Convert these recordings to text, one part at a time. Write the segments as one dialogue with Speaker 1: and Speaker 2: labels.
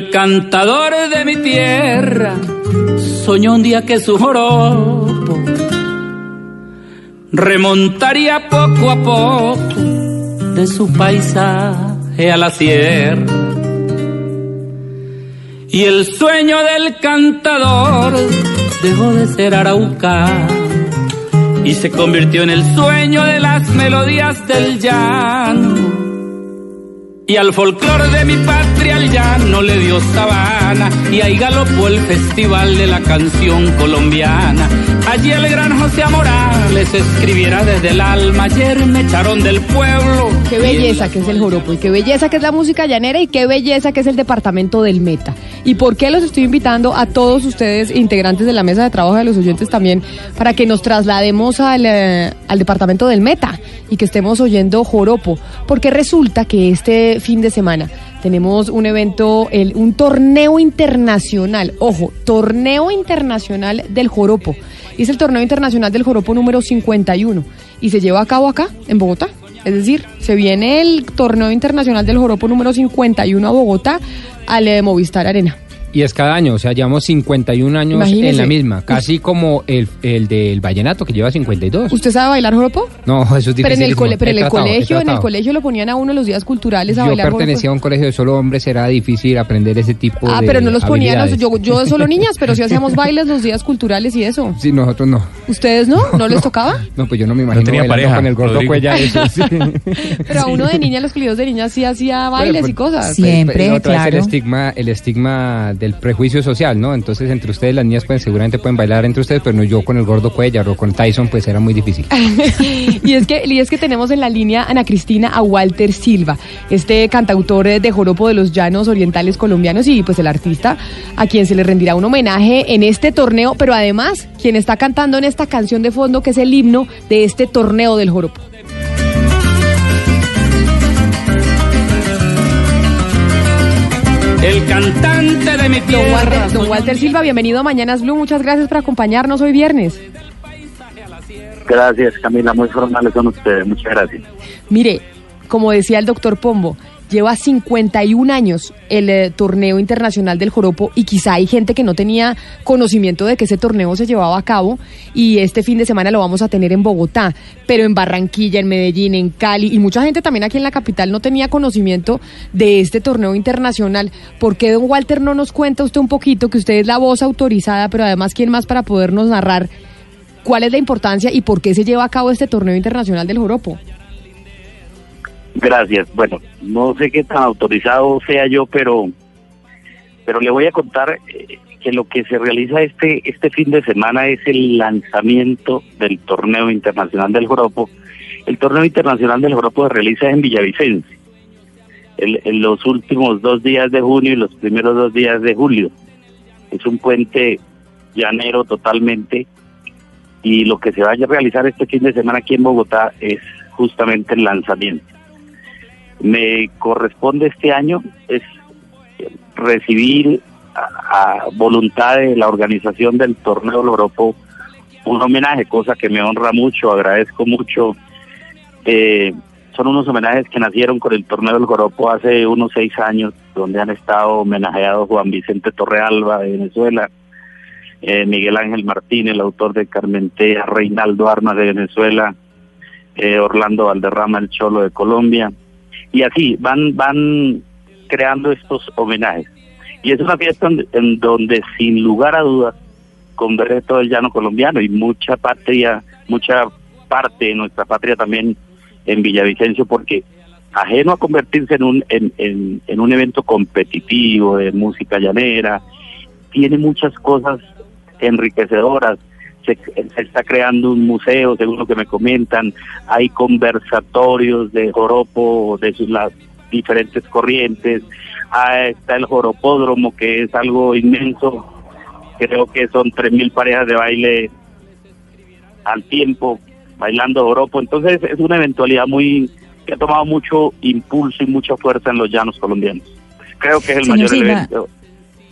Speaker 1: el cantador de mi tierra soñó un día que su joropo remontaría poco a poco de su paisaje a la sierra. Y el sueño del cantador dejó de ser araucano y se convirtió en el sueño de las melodías del llano y al folclor de mi patria el llano le dio sabana y ahí galopó el festival de la canción colombiana. Allí el gran José Morales escribiera desde el alma, ayer me echaron del pueblo.
Speaker 2: Qué belleza que es el joropo y qué belleza que es la música llanera y qué belleza que es el departamento del Meta. ¿Y por qué los estoy invitando a todos ustedes, integrantes de la mesa de trabajo de los oyentes también, para que nos traslademos al, eh, al departamento del Meta y que estemos oyendo joropo? Porque resulta que este fin de semana. Tenemos un evento, el, un torneo internacional, ojo, torneo internacional del Joropo. Es el torneo internacional del Joropo número 51 y se lleva a cabo acá, en Bogotá. Es decir, se viene el torneo internacional del Joropo número 51 a Bogotá al eh, Movistar Arena.
Speaker 3: Y es cada año, o sea, llevamos 51 años en la misma, casi como el, el del vallenato que lleva 52.
Speaker 2: ¿Usted sabe bailar joropo?
Speaker 3: No, eso es difícil.
Speaker 2: Pero en el, pero en el colegio, en el colegio lo ponían a uno los días culturales a
Speaker 3: yo
Speaker 2: bailar
Speaker 3: Yo pertenecía a un colegio de solo hombres, era difícil aprender ese tipo
Speaker 2: de
Speaker 3: Ah,
Speaker 2: pero no los ponían, yo, yo solo niñas, pero sí hacíamos bailes los días culturales y eso.
Speaker 3: Sí, nosotros no.
Speaker 2: ¿Ustedes no? ¿No les tocaba?
Speaker 3: No, pues yo no me imagino
Speaker 4: no tenía pareja,
Speaker 3: con el gordo cuella eso, sí.
Speaker 2: Pero a uno de niña, los colegios de niñas sí hacía bailes
Speaker 3: pues,
Speaker 2: y cosas.
Speaker 5: Siempre,
Speaker 3: Pero vez
Speaker 5: claro.
Speaker 3: el estigma, el estigma del prejuicio social, ¿no? Entonces entre ustedes las niñas pues seguramente pueden bailar entre ustedes, pero no yo con el gordo Cuellar o con Tyson pues era muy difícil.
Speaker 2: y es que y es que tenemos en la línea Ana Cristina a Walter Silva, este cantautor de joropo de los llanos orientales colombianos y pues el artista a quien se le rendirá un homenaje en este torneo, pero además quien está cantando en esta canción de fondo que es el himno de este torneo del joropo.
Speaker 1: El cantante de mi
Speaker 2: Don
Speaker 1: tierra.
Speaker 2: Walter, don Walter Silva, bienvenido a Mañanas Blue, muchas gracias por acompañarnos hoy viernes.
Speaker 6: Gracias, Camila. Muy formales son ustedes. Muchas gracias.
Speaker 2: Mire, como decía el doctor Pombo, lleva 51 años el eh, torneo internacional del joropo y quizá hay gente que no tenía conocimiento de que ese torneo se llevaba a cabo y este fin de semana lo vamos a tener en Bogotá, pero en Barranquilla, en Medellín, en Cali y mucha gente también aquí en la capital no tenía conocimiento de este torneo internacional. ¿Por qué, don Walter, no nos cuenta usted un poquito que usted es la voz autorizada, pero además quién más para podernos narrar cuál es la importancia y por qué se lleva a cabo este torneo internacional del joropo?
Speaker 6: Gracias. Bueno, no sé qué tan autorizado sea yo, pero pero le voy a contar eh, que lo que se realiza este este fin de semana es el lanzamiento del torneo internacional del Joropo. El torneo internacional del Joropo se realiza en Villavicencio, en los últimos dos días de junio y los primeros dos días de julio. Es un puente llanero totalmente y lo que se vaya a realizar este fin de semana aquí en Bogotá es justamente el lanzamiento. Me corresponde este año es recibir a, voluntad de la organización del torneo del Oropo un homenaje, cosa que me honra mucho, agradezco mucho. Eh, son unos homenajes que nacieron con el torneo del Joropo hace unos seis años, donde han estado homenajeados Juan Vicente Torrealba de Venezuela, eh, Miguel Ángel Martín, el autor de Carmentea, Reinaldo Armas de Venezuela, eh, Orlando Valderrama, el Cholo de Colombia, y así van van creando estos homenajes. Y es una fiesta en, donde sin lugar a dudas converge todo el llano colombiano y mucha patria, mucha parte de nuestra patria también en Villavicencio, porque ajeno a convertirse en un en, en un evento competitivo de música llanera, tiene muchas cosas enriquecedoras. Se, se está creando un museo, según lo que me comentan, hay conversatorios de joropo, de sus, las diferentes corrientes, ah, está el joropódromo, que es algo inmenso, creo que son 3.000 parejas de baile al tiempo, bailando joropo, entonces es una eventualidad muy que ha tomado mucho impulso y mucha fuerza en los llanos colombianos. Creo que es el
Speaker 5: Señor
Speaker 6: mayor
Speaker 5: Silva,
Speaker 6: evento.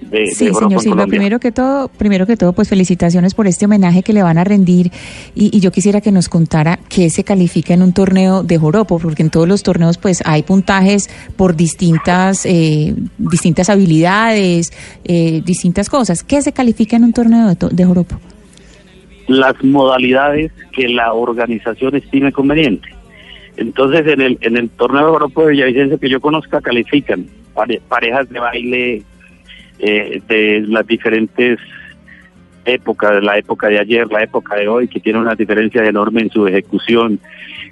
Speaker 6: De,
Speaker 4: Sí,
Speaker 6: de joropo
Speaker 4: señor Silva, primero que todo, primero que todo, pues felicitaciones por este homenaje que le van a rendir y, y yo quisiera que nos contara qué se califica en un torneo de joropo, porque en todos los torneos pues hay puntajes por distintas eh, distintas habilidades, eh, distintas cosas. ¿Qué se califica en un torneo de, de joropo?
Speaker 6: las modalidades que la organización estime conveniente. Entonces, en el, en el torneo de Europa de Villavicencio que yo conozca, califican pare- parejas de baile eh, de las diferentes épocas, de la época de ayer, la época de hoy, que tiene una diferencia enorme en su ejecución.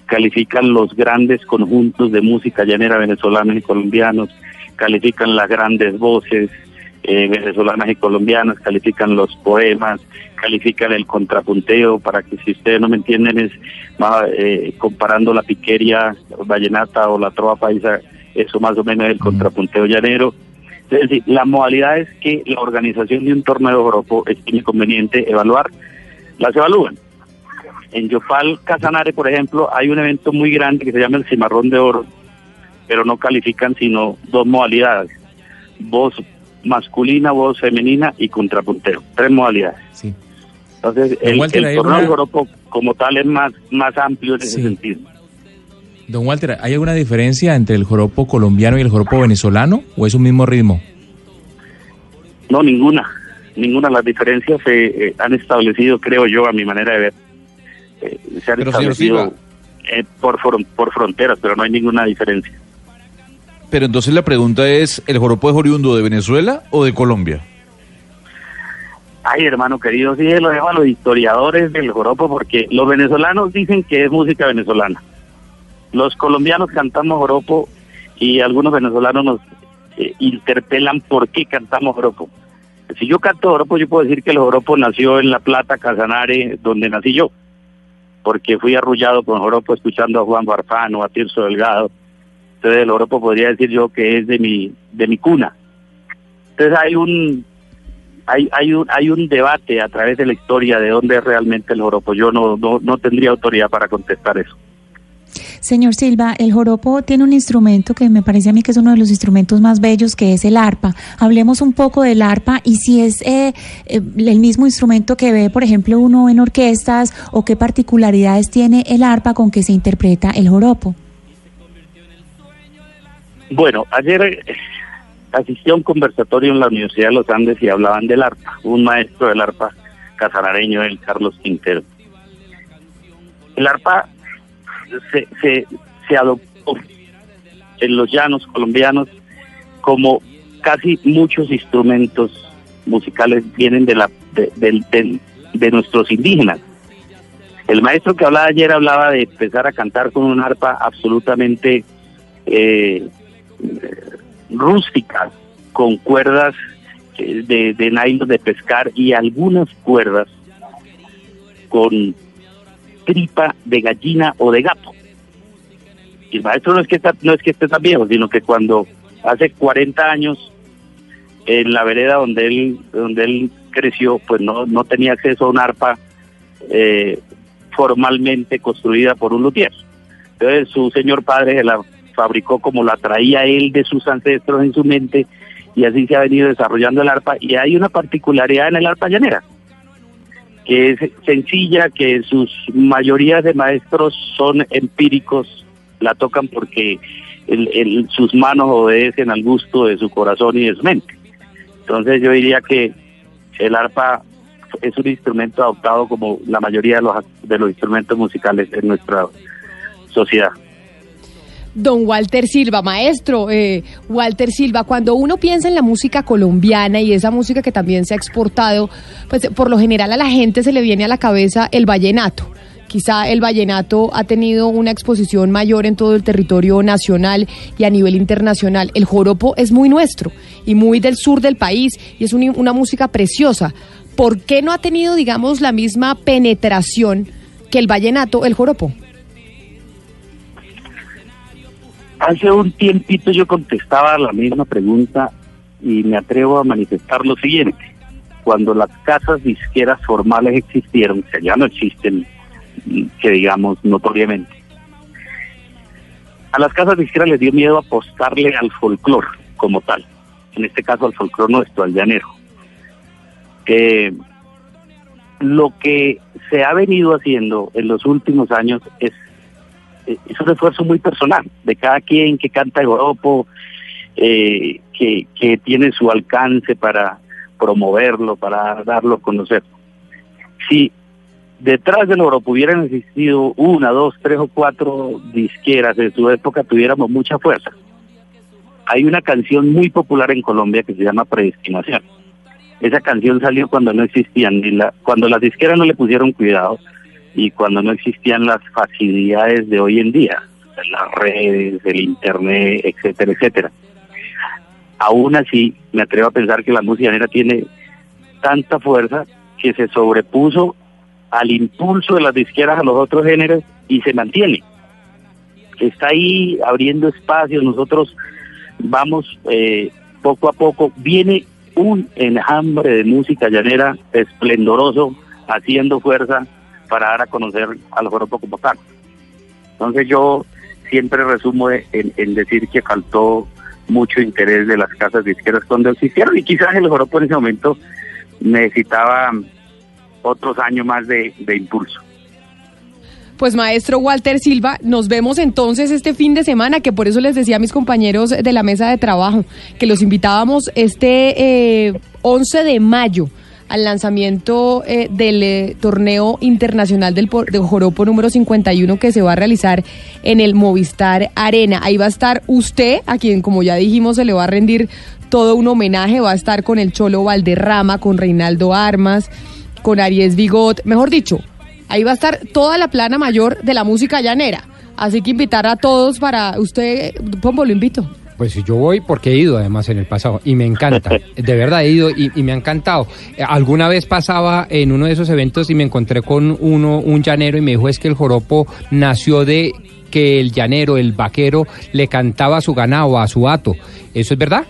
Speaker 6: Califican los grandes conjuntos de música llanera venezolanos y colombianos, califican las grandes voces eh, venezolanas y colombianas, califican los poemas, califican el contrapunteo, para que si ustedes no me entienden es más, eh, comparando la piqueria vallenata o la trova paisa, eso más o menos es el contrapunteo llanero. Es decir, la modalidad es que la organización de un torneo de joropo es inconveniente evaluar, las evalúan. En Yopal Casanare, por ejemplo, hay un evento muy grande que se llama el Cimarrón de Oro, pero no califican sino dos modalidades, voz masculina, voz femenina y contrapunteo, tres modalidades.
Speaker 5: Sí.
Speaker 6: Entonces, el, torneo de joropo como tal es más, más amplio en ese sentido.
Speaker 5: Don Walter, ¿hay alguna diferencia entre el joropo colombiano y el joropo venezolano o es un mismo ritmo?
Speaker 6: No, ninguna. Ninguna. Las diferencias se eh, han establecido, creo yo, a mi manera de ver. eh, se han
Speaker 7: Pero,
Speaker 6: establecido eh, por, fron- por fronteras, pero no hay ninguna diferencia.
Speaker 7: Pero entonces la pregunta es, ¿el joropo es oriundo de Venezuela o de Colombia?
Speaker 6: Ay, hermano querido, sí, lo dejo a los historiadores del joropo porque los venezolanos dicen que es música venezolana. Los colombianos cantamos joropo y algunos venezolanos nos eh, interpelan por qué cantamos joropo. Si yo canto joropo, yo puedo decir que el joropo nació en La Plata, Casanare, donde nací yo, porque fui arrullado con joropo escuchando a Juan Farfano, a Tirso Delgado. Entonces el joropo podría decir yo que es de mi, de mi cuna. Entonces hay un, hay, hay, un, hay un debate a través de la historia de dónde es realmente el joropo. Yo no, no, no tendría autoridad para contestar eso.
Speaker 4: Señor Silva, el joropo tiene un instrumento que me parece a mí que es uno de los instrumentos más bellos, que es el arpa. Hablemos un poco del arpa y si es eh, eh, el mismo instrumento que ve, por ejemplo, uno en orquestas o qué particularidades tiene el arpa con que se interpreta el joropo.
Speaker 6: Bueno, ayer eh, asistí a un conversatorio en la Universidad de los Andes y hablaban del arpa. Un maestro del arpa casanareño, el Carlos Quintero. El arpa se, se, se adoptó en los llanos colombianos como casi muchos instrumentos musicales vienen de, la, de, del- de nuestros indígenas. El maestro que hablaba ayer hablaba de empezar a cantar con un arpa absolutamente eh, rústicas, con cuerdas eh, de, de nylon de pescar y algunas cuerdas con tripa de gallina o de gato. Y el maestro no es que está, no es que esté tan viejo, sino que cuando hace 40 años en la vereda donde él donde él creció, pues no no tenía acceso a un arpa eh, formalmente construida por un luthier. Entonces su señor padre la fabricó como la traía él de sus ancestros en su mente y así se ha venido desarrollando el arpa y hay una particularidad en el arpa llanera que es sencilla, que sus mayorías de maestros son empíricos, la tocan porque el- el- sus manos obedecen al gusto de su corazón y de su mente. Entonces yo diría que el arpa es un instrumento adoptado como la mayoría de los, de los instrumentos musicales en nuestra sociedad.
Speaker 2: Don Walter Silva, maestro, eh, Walter Silva, cuando uno piensa en la música colombiana y esa música que también se ha exportado, pues por lo general a la gente se le viene a la cabeza el vallenato. Quizá el vallenato ha tenido una exposición mayor en todo el territorio nacional y a nivel internacional. El joropo es muy nuestro y muy del sur del país y es un- una música preciosa. ¿Por qué no ha tenido, digamos, la misma penetración que el vallenato, el joropo?
Speaker 6: Hace un tiempito yo contestaba la misma pregunta y me atrevo a manifestar lo siguiente. Cuando las casas disqueras formales existieron, que ya no existen, que digamos notoriamente, a las casas disqueras les dio miedo apostarle al folclore como tal. en este caso al folclore nuestro, al llanero. Eh, lo que se ha venido haciendo en los últimos años es, es un esfuerzo muy personal de cada quien que canta el joropo, eh, que, que tiene su alcance para promoverlo, para darlo a conocer. Si detrás del joropo hubieran existido una, dos, tres o cuatro disqueras en su época, tuviéramos mucha fuerza. Hay una canción muy popular en Colombia que se llama Predestinación esa canción salió cuando no existían, ni la, cuando las disqueras no le pusieron cuidado y cuando no existían las facilidades de hoy en día, las redes, el internet, etcétera, etcétera. Aún así, me atrevo a pensar que la música negra tiene tanta fuerza que se sobrepuso al impulso de las disqueras a los otros géneros y se mantiene. Está ahí abriendo espacios, nosotros vamos eh, poco a poco, viene un enjambre de música llanera esplendoroso, haciendo fuerza para dar a conocer al joropo como tal. Entonces yo siempre resumo en, decir que faltó mucho interés de las casas disqueras cuando existieron y quizás el joropo en ese momento necesitaba otros años más de impulso.
Speaker 2: Pues maestro Walter Silva, nos vemos entonces este fin de semana, que por eso les decía a mis compañeros de la mesa de trabajo que los invitábamos este eh, 11 de mayo al lanzamiento eh, del eh, torneo internacional del de Joropo número 51 que se va a realizar en el Movistar Arena. Ahí va a estar usted, a quien como ya dijimos se le va a rendir todo un homenaje, va a estar con el Cholo Valderrama, con Reinaldo Armas, con Aries Bigot, mejor dicho, Ahí va a estar toda la plana mayor de la música llanera. Así que invitar a todos para usted, Pombo, lo invito.
Speaker 3: Pues yo voy porque he ido además en el pasado y me encanta, de verdad he ido y, me ha encantado. Eh, alguna vez pasaba en uno de esos eventos y me encontré con uno, un llanero y me dijo es que el joropo nació de que el llanero, el vaquero, le cantaba a su ganado, a su hato. ¿Eso es verdad?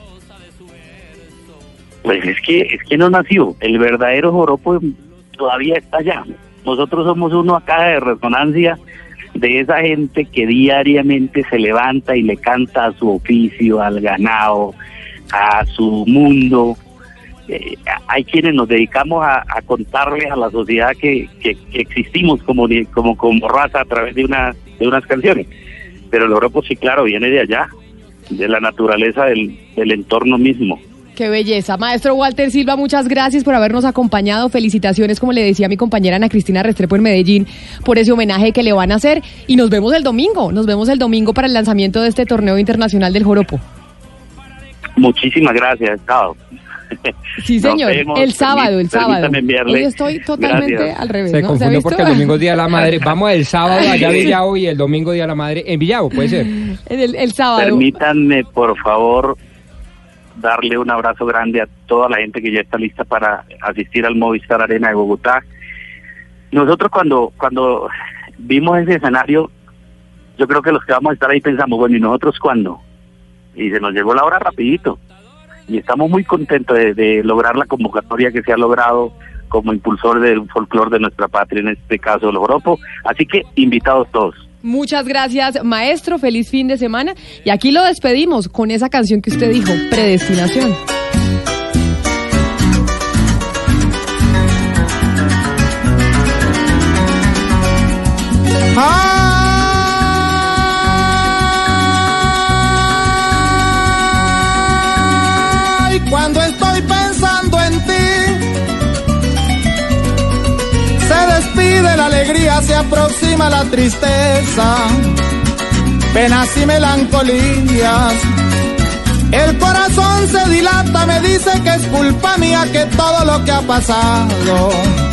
Speaker 6: Pues es que, es que no nació, el verdadero joropo todavía está allá. Nosotros somos uno acá de resonancia de esa gente que diariamente se levanta y le canta a su oficio, al ganado, a su mundo. Eh, hay quienes nos dedicamos a, a contarles a la sociedad que, que, existimos como, como, como raza a través de, una, de unas canciones. Pero el Europa sí, claro, viene de allá, de la naturaleza del, del entorno mismo.
Speaker 2: Qué belleza. Maestro Walter Silva, muchas gracias por habernos acompañado. Felicitaciones, como le decía mi compañera Ana Cristina Restrepo en Medellín, por ese homenaje que le van a hacer. Y nos vemos el domingo. Nos vemos el domingo para el lanzamiento de este torneo internacional del Joropo.
Speaker 6: Muchísimas gracias, Chao.
Speaker 2: Sí, señor. el sábado, el sábado. Hoy estoy totalmente al revés.
Speaker 3: Se confundió porque el domingo es Día de la Madre. Vamos el sábado allá a Villavo y el domingo Día de la Madre en Villavo, puede ser.
Speaker 2: El, el sábado.
Speaker 6: Permítanme, por favor, darle un abrazo grande a toda la gente que ya está lista para asistir al Movistar Arena de Bogotá. Nosotros cuando, cuando vimos ese escenario, yo creo que los que vamos a estar ahí pensamos, bueno, ¿y nosotros cuándo? Y se nos llegó la hora rapidito. Y estamos muy contentos de, lograr la convocatoria que se ha logrado como impulsor del folclore de nuestra patria, en este caso el Oropo. Así que invitados todos.
Speaker 2: Muchas gracias, maestro. Feliz fin de semana. Y aquí lo despedimos con esa canción que usted dijo, Predestinación.
Speaker 8: Ay, cuando alegría, se aproxima la tristeza, penas y melancolías. El corazón se dilata, me dice que es culpa mía que todo lo que ha pasado